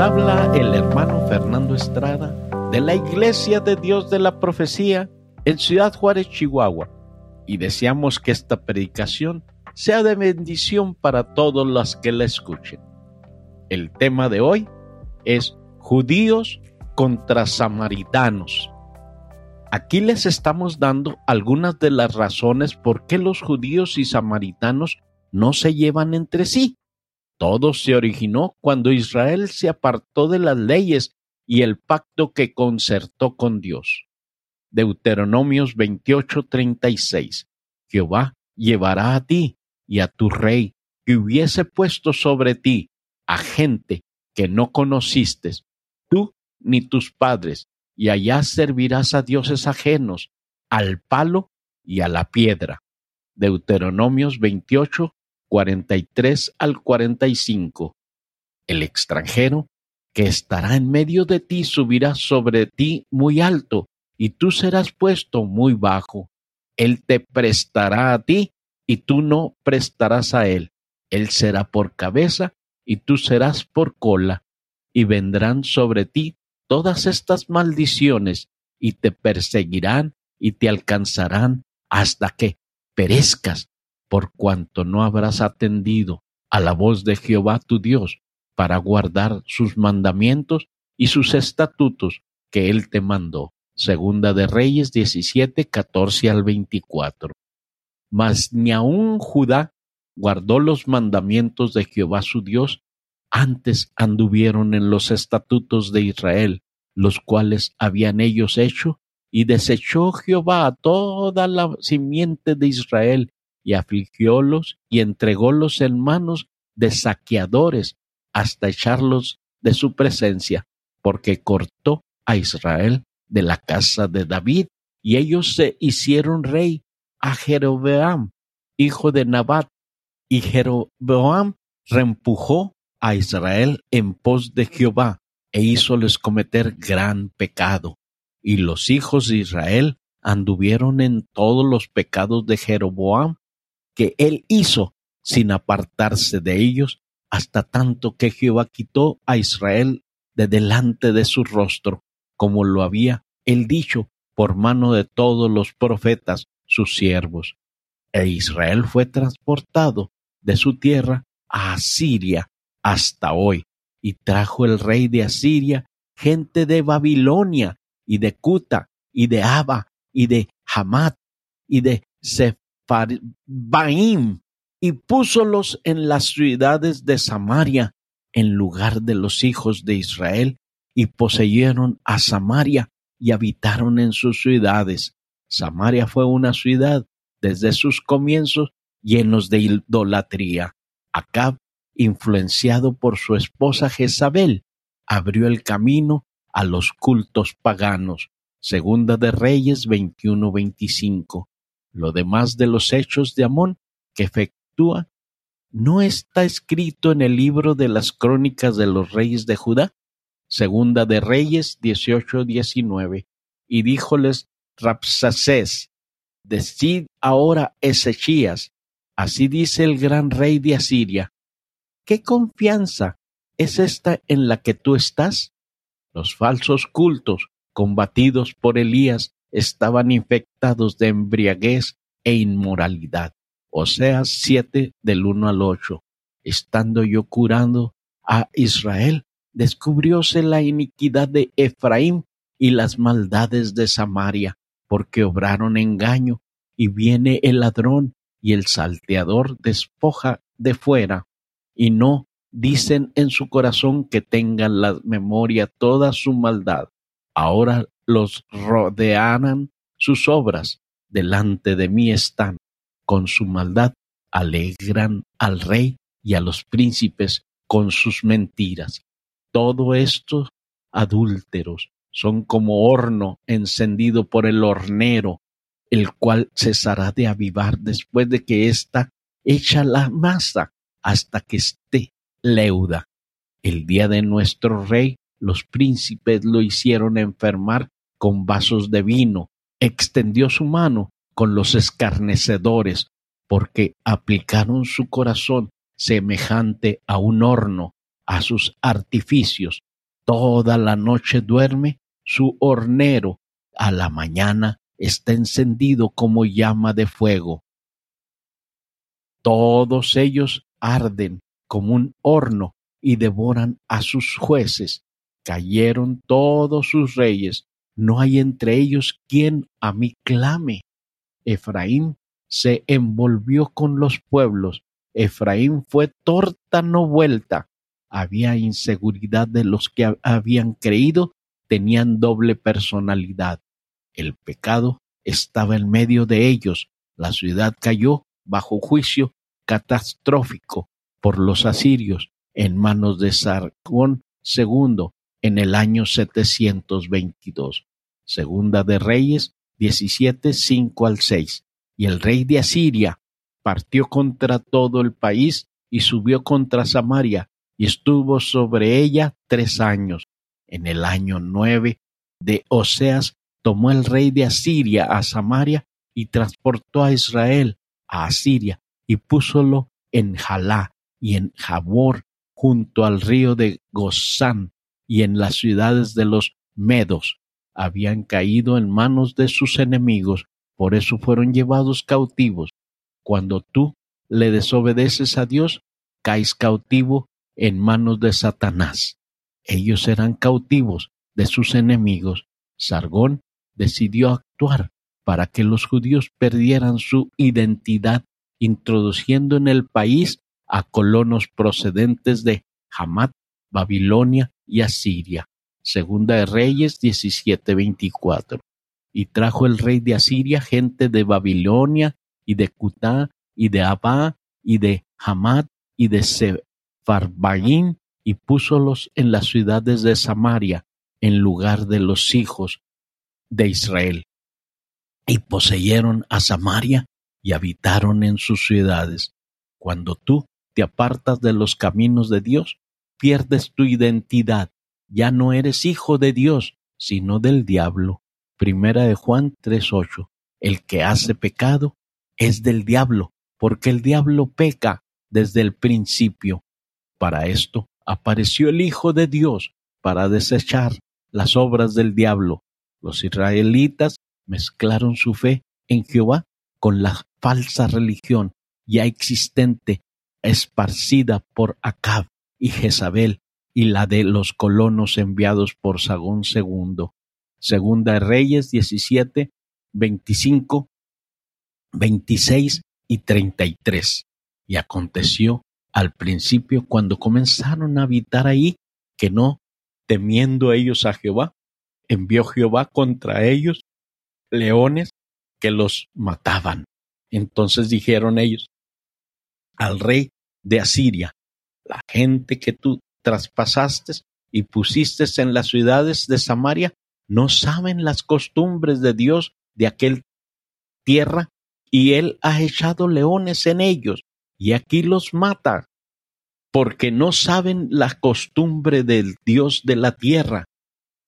Habla el hermano Fernando Estrada de la Iglesia de Dios de la Profecía en Ciudad Juárez, Chihuahua, y deseamos que esta predicación sea de bendición para todos los que la escuchen. El tema de hoy es judíos contra samaritanos. Aquí les estamos dando algunas de las razones por qué los judíos y samaritanos no se llevan entre sí. Todo se originó cuando Israel se apartó de las leyes y el pacto que concertó con Dios. Deuteronomios 28:36. Jehová llevará a ti y a tu rey que hubiese puesto sobre ti a gente que no conociste, tú ni tus padres, y allá servirás a dioses ajenos, al palo y a la piedra. Deuteronomios 28, 43 al 45. El extranjero que estará en medio de ti subirá sobre ti muy alto, y tú serás puesto muy bajo. Él te prestará a ti, y tú no prestarás a él. Él será por cabeza, y tú serás por cola, y vendrán sobre ti todas estas maldiciones, y te perseguirán y te alcanzarán hasta que perezcas por cuanto no habrás atendido a la voz de Jehová tu Dios para guardar sus mandamientos y sus estatutos que él te mandó. Segunda de Reyes 17, 14 al 24. Mas ni aun Judá guardó los mandamientos de Jehová su Dios, antes anduvieron en los estatutos de Israel, los cuales habían ellos hecho, y desechó Jehová a toda la simiente de Israel y afligiólos y entrególos en manos de saqueadores hasta echarlos de su presencia, porque cortó a Israel de la casa de David, y ellos se hicieron rey a Jeroboam, hijo de Nabat, y Jeroboam reempujó a Israel en pos de Jehová, e hízoles cometer gran pecado. Y los hijos de Israel anduvieron en todos los pecados de Jeroboam, que él hizo sin apartarse de ellos, hasta tanto que Jehová quitó a Israel de delante de su rostro, como lo había él dicho por mano de todos los profetas, sus siervos. E Israel fue transportado de su tierra a Asiria hasta hoy, y trajo el rey de Asiria gente de Babilonia, y de Cuta, y de Aba, y de Hamat, y de Y púsolos en las ciudades de Samaria en lugar de los hijos de Israel y poseyeron a Samaria y habitaron en sus ciudades. Samaria fue una ciudad desde sus comienzos llenos de idolatría. Acab, influenciado por su esposa Jezabel, abrió el camino a los cultos paganos. Segunda de Reyes 21-25. Lo demás de los hechos de Amón que efectúa no está escrito en el libro de las crónicas de los reyes de Judá, segunda de Reyes 18-19, y díjoles Rapsacés, decid ahora Ezechías, así dice el gran rey de Asiria, ¿qué confianza es esta en la que tú estás? Los falsos cultos combatidos por Elías estaban infectados de embriaguez e inmoralidad. Oseas 7 del 1 al 8. Estando yo curando a Israel, descubrióse la iniquidad de Efraín y las maldades de Samaria, porque obraron engaño, y viene el ladrón y el salteador despoja de fuera, y no dicen en su corazón que tengan la memoria toda su maldad. Ahora los rodearán sus obras, delante de mí están, con su maldad alegran al rey y a los príncipes con sus mentiras. Todo estos adúlteros son como horno encendido por el hornero, el cual cesará de avivar después de que está hecha la masa hasta que esté leuda. El día de nuestro rey, los príncipes lo hicieron enfermar con vasos de vino, extendió su mano con los escarnecedores, porque aplicaron su corazón semejante a un horno, a sus artificios, Toda la noche duerme su hornero, a la mañana está encendido como llama de fuego. Todos ellos arden como un horno y devoran a sus jueces. Cayeron todos sus reyes, no hay entre ellos quien a mí clame. Efraín se envolvió con los pueblos, Efraín fue torta no vuelta. Había inseguridad de los que habían creído, tenían doble personalidad. El pecado estaba en medio de ellos. La ciudad cayó bajo juicio catastrófico por los asirios en manos de Sargón II en el año 722. Segunda de Reyes 17, 5 al 6. Y el rey de Asiria partió contra todo el país y subió contra Samaria y estuvo sobre ella tres años. En el año nueve de Oseas tomó el rey de Asiria a Samaria y transportó a Israel a Asiria y púsolo en Jalá y en Jabor junto al río de Gozán y en las ciudades de los Medos. Habían caído en manos de sus enemigos, por eso fueron llevados cautivos. Cuando tú le desobedeces a Dios, caes cautivo en manos de Satanás. Ellos serán cautivos de sus enemigos. Sargón decidió actuar para que los judíos perdieran su identidad introduciendo en el país a colonos procedentes de Hamat, Babilonia y Asiria. Segunda de Reyes 17:24. Y trajo el rey de Asiria gente de Babilonia y de Cutá y de Abá y de Hamat y de Sefarbaín y púsolos en las ciudades de Samaria en lugar de los hijos de Israel. Y poseyeron a Samaria y habitaron en sus ciudades. Cuando tú te apartas de los caminos de Dios, pierdes tu identidad. Ya no eres hijo de Dios, sino del diablo. Primera de Juan 3:8. El que hace pecado es del diablo, porque el diablo peca desde el principio. Para esto apareció el Hijo de Dios, para desechar las obras del diablo. Los israelitas mezclaron su fe en Jehová con la falsa religión ya existente esparcida por Acab y Jezabel y la de los colonos enviados por Sagón II. Segunda Reyes 17, 25, 26 y 33. Y aconteció al principio cuando comenzaron a habitar ahí que no, temiendo ellos a Jehová, envió Jehová contra ellos leones que los mataban. Entonces dijeron ellos al rey de Asiria, la gente que tú traspasaste y pusiste en las ciudades de Samaria, no saben las costumbres de Dios de aquel tierra, y él ha echado leones en ellos, y aquí los mata, porque no saben la costumbre del Dios de la tierra.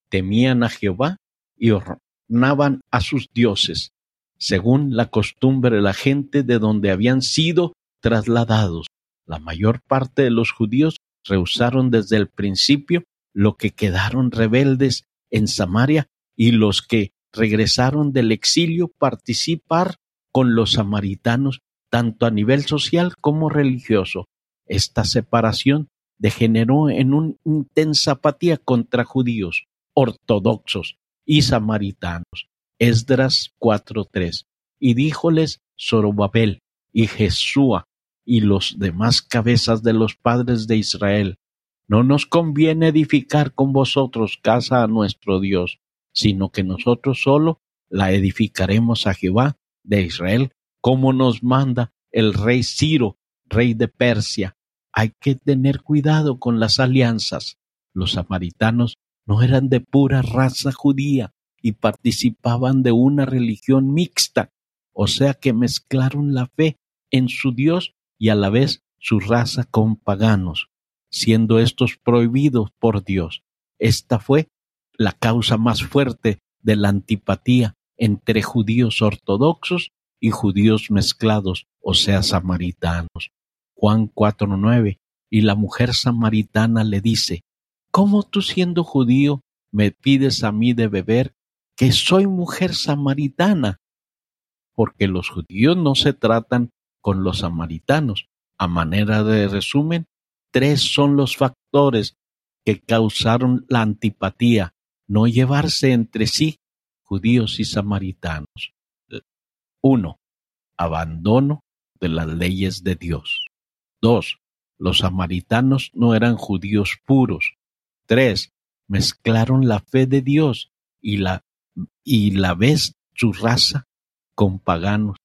Temían a Jehová y ornaban a sus dioses según la costumbre de la gente de donde habían sido trasladados. La mayor parte de los judíos rehusaron desde el principio lo que quedaron rebeldes en Samaria y los que regresaron del exilio participar con los samaritanos tanto a nivel social como religioso. Esta separación degeneró en una intensa apatía contra judíos, ortodoxos y samaritanos, Esdras 4.3. Y díjoles Zorobabel y Jesúa y los demás cabezas de los padres de Israel, no nos conviene edificar con vosotros casa a nuestro Dios, sino que nosotros solo la edificaremos a Jehová de Israel, como nos manda el rey Ciro, rey de Persia. Hay que tener cuidado con las alianzas. Los samaritanos no eran de pura raza judía, y participaban de una religión mixta, o sea que mezclaron la fe en su Dios y a la vez su raza con paganos, siendo estos prohibidos por Dios. Esta fue la causa más fuerte de la antipatía entre judíos ortodoxos y judíos mezclados, o sea, samaritanos. Juan 4.9 Y la mujer samaritana le dice, ¿cómo tú siendo judío me pides a mí de beber que soy mujer samaritana? Porque los judíos no se tratan con los samaritanos. A manera de resumen, tres son los factores que causaron la antipatía, no llevarse entre sí judíos y samaritanos. Uno, abandono de las leyes de Dios. Dos, los samaritanos no eran judíos puros. Tres, mezclaron la fe de Dios y la, y la vez su raza con paganos.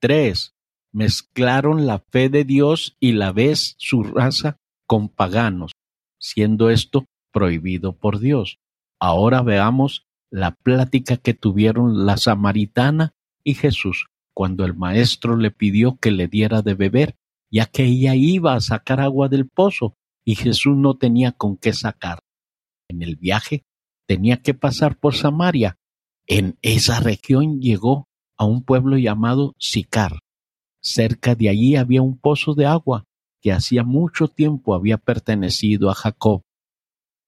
Tres, mezclaron la fe de Dios y la vez su raza con paganos, siendo esto prohibido por Dios. Ahora veamos la plática que tuvieron la samaritana y Jesús cuando el maestro le pidió que le diera de beber, ya que ella iba a sacar agua del pozo y Jesús no tenía con qué sacar. En el viaje tenía que pasar por Samaria. En esa región llegó a un pueblo llamado Sicar. Cerca de allí había un pozo de agua que hacía mucho tiempo había pertenecido a Jacob.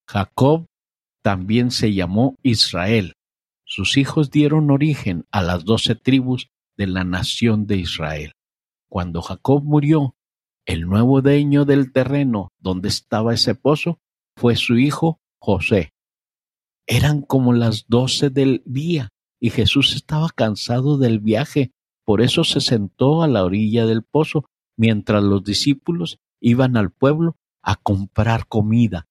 Jacob también se llamó Israel. Sus hijos dieron origen a las doce tribus de la nación de Israel. Cuando Jacob murió, el nuevo dueño del terreno donde estaba ese pozo fue su hijo José. Eran como las doce del día y Jesús estaba cansado del viaje, por eso se sentó a la orilla del pozo mientras los discípulos iban al pueblo a comprar comida.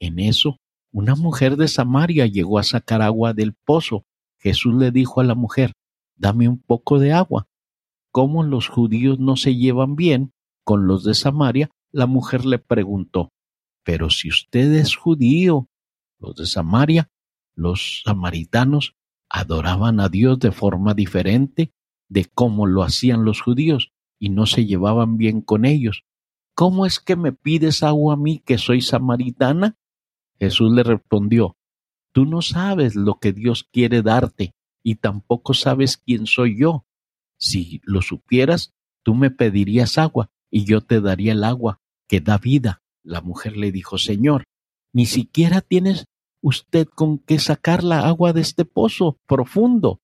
En eso, una mujer de Samaria llegó a sacar agua del pozo. Jesús le dijo a la mujer, dame un poco de agua. Como los judíos no se llevan bien con los de Samaria, la mujer le preguntó, pero si usted es judío, los de Samaria, los samaritanos, adoraban a Dios de forma diferente de cómo lo hacían los judíos y no se llevaban bien con ellos. ¿Cómo es que me pides agua a mí que soy samaritana? Jesús le respondió, Tú no sabes lo que Dios quiere darte y tampoco sabes quién soy yo. Si lo supieras, tú me pedirías agua y yo te daría el agua que da vida. La mujer le dijo, Señor, ni siquiera tienes usted con qué sacar la agua de este pozo profundo.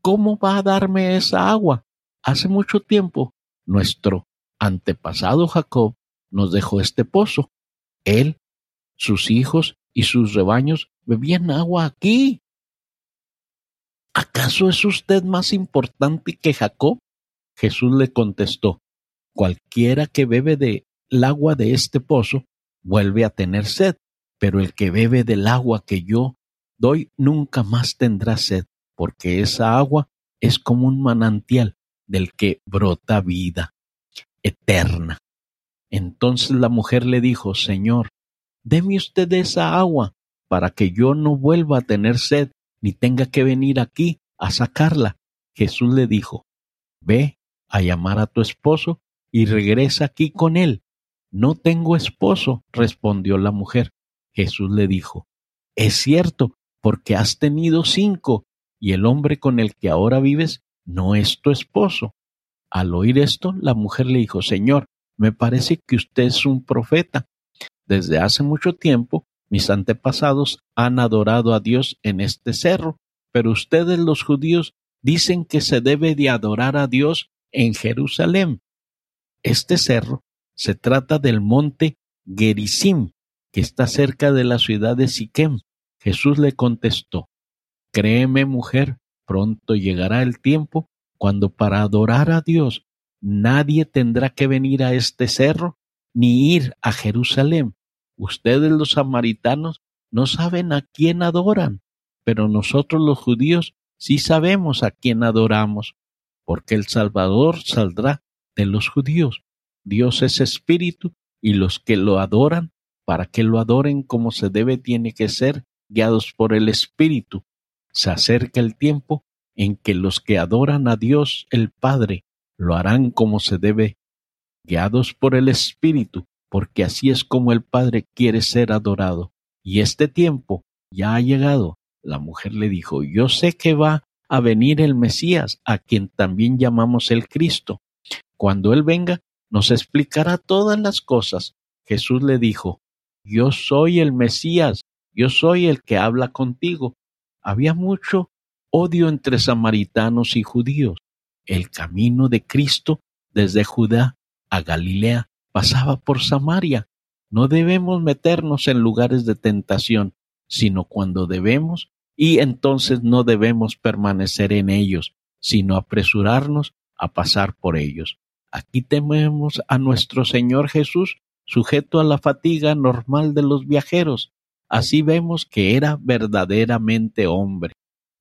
¿Cómo va a darme esa agua? Hace mucho tiempo nuestro antepasado Jacob nos dejó este pozo. Él, sus hijos y sus rebaños bebían agua aquí. ¿Acaso es usted más importante que Jacob? Jesús le contestó, cualquiera que bebe del agua de este pozo vuelve a tener sed, pero el que bebe del agua que yo doy nunca más tendrá sed, porque esa agua es como un manantial del que brota vida eterna. Entonces la mujer le dijo, Señor, deme usted esa agua para que yo no vuelva a tener sed ni tenga que venir aquí a sacarla. Jesús le dijo, Ve a llamar a tu esposo y regresa aquí con él. No tengo esposo, respondió la mujer. Jesús le dijo, Es cierto, porque has tenido cinco, y el hombre con el que ahora vives no es tu esposo. Al oír esto, la mujer le dijo, Señor, me parece que usted es un profeta. Desde hace mucho tiempo mis antepasados han adorado a Dios en este cerro, pero ustedes los judíos dicen que se debe de adorar a Dios en Jerusalén. Este cerro se trata del monte Gerizim, que está cerca de la ciudad de Siquem. Jesús le contestó, Créeme, mujer, pronto llegará el tiempo cuando para adorar a Dios nadie tendrá que venir a este cerro ni ir a Jerusalén, Ustedes los samaritanos no saben a quién adoran, pero nosotros los judíos sí sabemos a quién adoramos, porque el Salvador saldrá de los judíos. Dios es espíritu y los que lo adoran, para que lo adoren como se debe, tiene que ser guiados por el espíritu. Se acerca el tiempo en que los que adoran a Dios el Padre lo harán como se debe, guiados por el espíritu, porque así es como el Padre quiere ser adorado. Y este tiempo ya ha llegado. La mujer le dijo, yo sé que va a venir el Mesías, a quien también llamamos el Cristo. Cuando Él venga, nos explicará todas las cosas. Jesús le dijo, Yo soy el Mesías, yo soy el que habla contigo. Había mucho odio entre samaritanos y judíos. El camino de Cristo desde Judá a Galilea pasaba por Samaria. No debemos meternos en lugares de tentación, sino cuando debemos, y entonces no debemos permanecer en ellos, sino apresurarnos a pasar por ellos. Aquí tememos a nuestro Señor Jesús, sujeto a la fatiga normal de los viajeros. Así vemos que era verdaderamente hombre.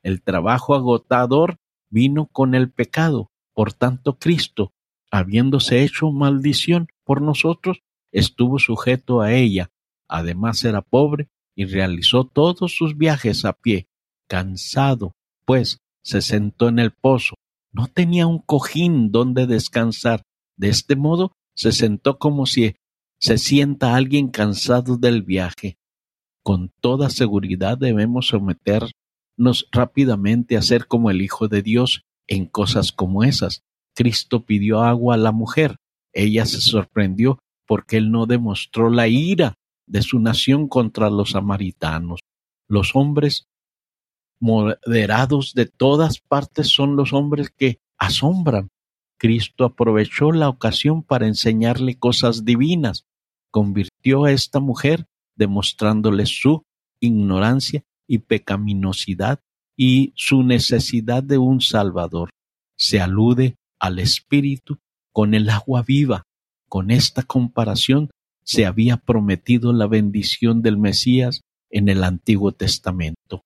El trabajo agotador vino con el pecado. Por tanto, Cristo, habiéndose hecho maldición por nosotros, estuvo sujeto a ella. Además era pobre y realizó todos sus viajes a pie. Cansado, pues, se sentó en el pozo. No tenía un cojín donde descansar. De este modo, se sentó como si se sienta alguien cansado del viaje. Con toda seguridad debemos someternos rápidamente a ser como el Hijo de Dios en cosas como esas. Cristo pidió agua a la mujer. Ella se sorprendió porque él no demostró la ira de su nación contra los samaritanos. Los hombres moderados de todas partes son los hombres que asombran. Cristo aprovechó la ocasión para enseñarle cosas divinas. Convirtió a esta mujer demostrándole su ignorancia y pecaminosidad y su necesidad de un Salvador. Se alude al Espíritu con el agua viva. Con esta comparación se había prometido la bendición del Mesías en el Antiguo Testamento.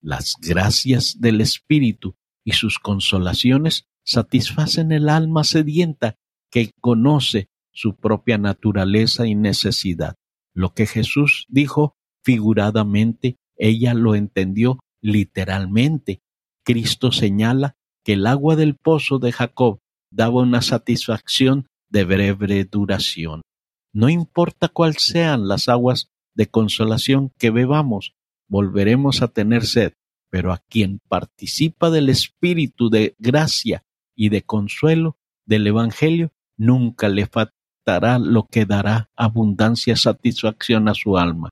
Las gracias del Espíritu y sus consolaciones satisfacen el alma sedienta que conoce su propia naturaleza y necesidad. Lo que Jesús dijo figuradamente, ella lo entendió literalmente. Cristo señala que el agua del pozo de Jacob daba una satisfacción de breve duración. No importa cuáles sean las aguas de consolación que bebamos, volveremos a tener sed, pero a quien participa del espíritu de gracia y de consuelo del Evangelio, nunca le lo que dará abundancia satisfacción a su alma.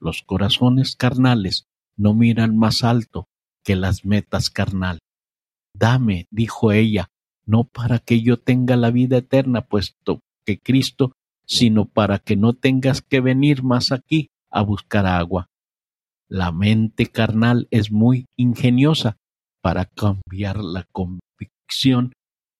Los corazones carnales no miran más alto que las metas carnal. Dame, dijo ella, no para que yo tenga la vida eterna, puesto que Cristo sino para que no tengas que venir más aquí a buscar agua. La mente carnal es muy ingeniosa para cambiar la convicción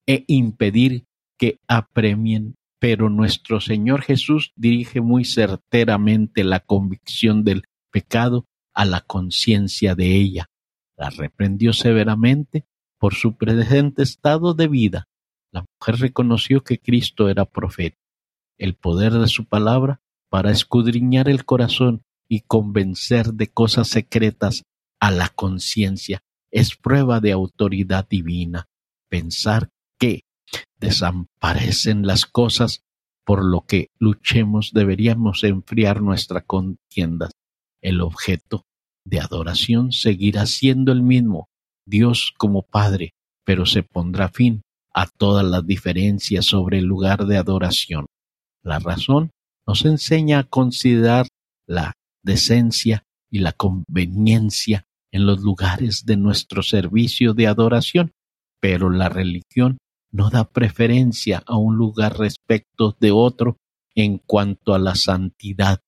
e impedir que apremien, pero nuestro Señor Jesús dirige muy certeramente la convicción del pecado a la conciencia de ella. La reprendió severamente por su presente estado de vida. La mujer reconoció que Cristo era profeta el poder de su palabra para escudriñar el corazón y convencer de cosas secretas a la conciencia es prueba de autoridad divina. Pensar desaparecen las cosas por lo que luchemos deberíamos enfriar nuestra contienda. El objeto de adoración seguirá siendo el mismo, Dios como Padre, pero se pondrá fin a todas las diferencias sobre el lugar de adoración. La razón nos enseña a considerar la decencia y la conveniencia en los lugares de nuestro servicio de adoración, pero la religión no da preferencia a un lugar respecto de otro en cuanto a la santidad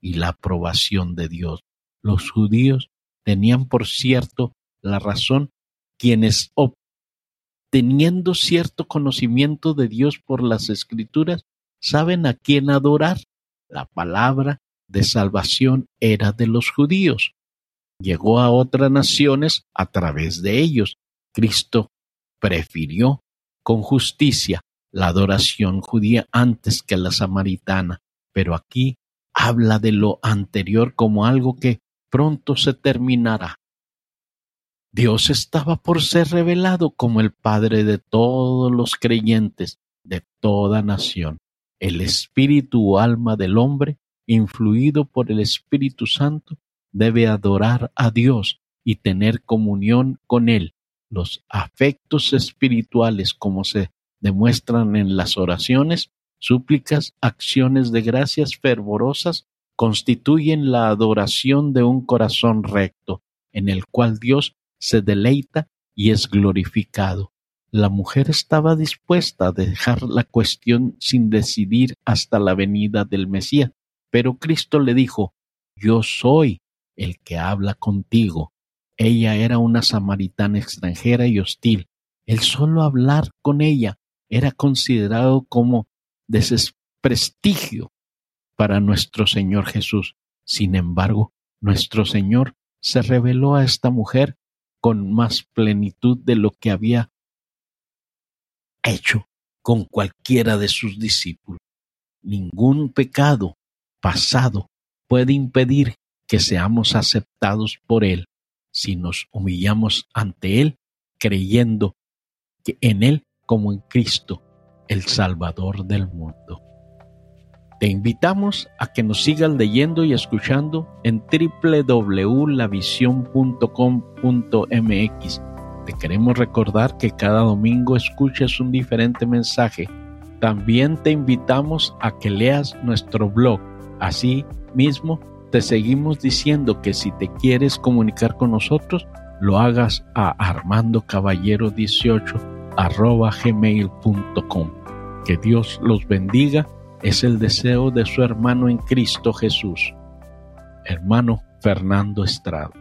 y la aprobación de Dios. Los judíos tenían, por cierto, la razón quienes obteniendo cierto conocimiento de Dios por las escrituras, saben a quién adorar. La palabra de salvación era de los judíos. Llegó a otras naciones a través de ellos. Cristo prefirió con justicia la adoración judía antes que la samaritana, pero aquí habla de lo anterior como algo que pronto se terminará. Dios estaba por ser revelado como el Padre de todos los creyentes de toda nación el espíritu o alma del hombre, influido por el Espíritu Santo, debe adorar a Dios y tener comunión con Él. Los afectos espirituales, como se demuestran en las oraciones, súplicas, acciones de gracias fervorosas constituyen la adoración de un corazón recto, en el cual Dios se deleita y es glorificado. La mujer estaba dispuesta a dejar la cuestión sin decidir hasta la venida del Mesías, pero Cristo le dijo, Yo soy el que habla contigo. Ella era una samaritana extranjera y hostil. El solo hablar con ella era considerado como desprestigio para nuestro Señor Jesús. Sin embargo, nuestro Señor se reveló a esta mujer con más plenitud de lo que había hecho con cualquiera de sus discípulos. Ningún pecado pasado puede impedir que seamos aceptados por Él si nos humillamos ante Él creyendo que en Él como en Cristo, el Salvador del mundo. Te invitamos a que nos sigas leyendo y escuchando en www.lavision.com.mx. Te queremos recordar que cada domingo escuches un diferente mensaje. También te invitamos a que leas nuestro blog. Así mismo, te seguimos diciendo que si te quieres comunicar con nosotros, lo hagas a Armando Caballero 18 arroba gmail.com. Que Dios los bendiga es el deseo de su hermano en Cristo Jesús, hermano Fernando Estrada.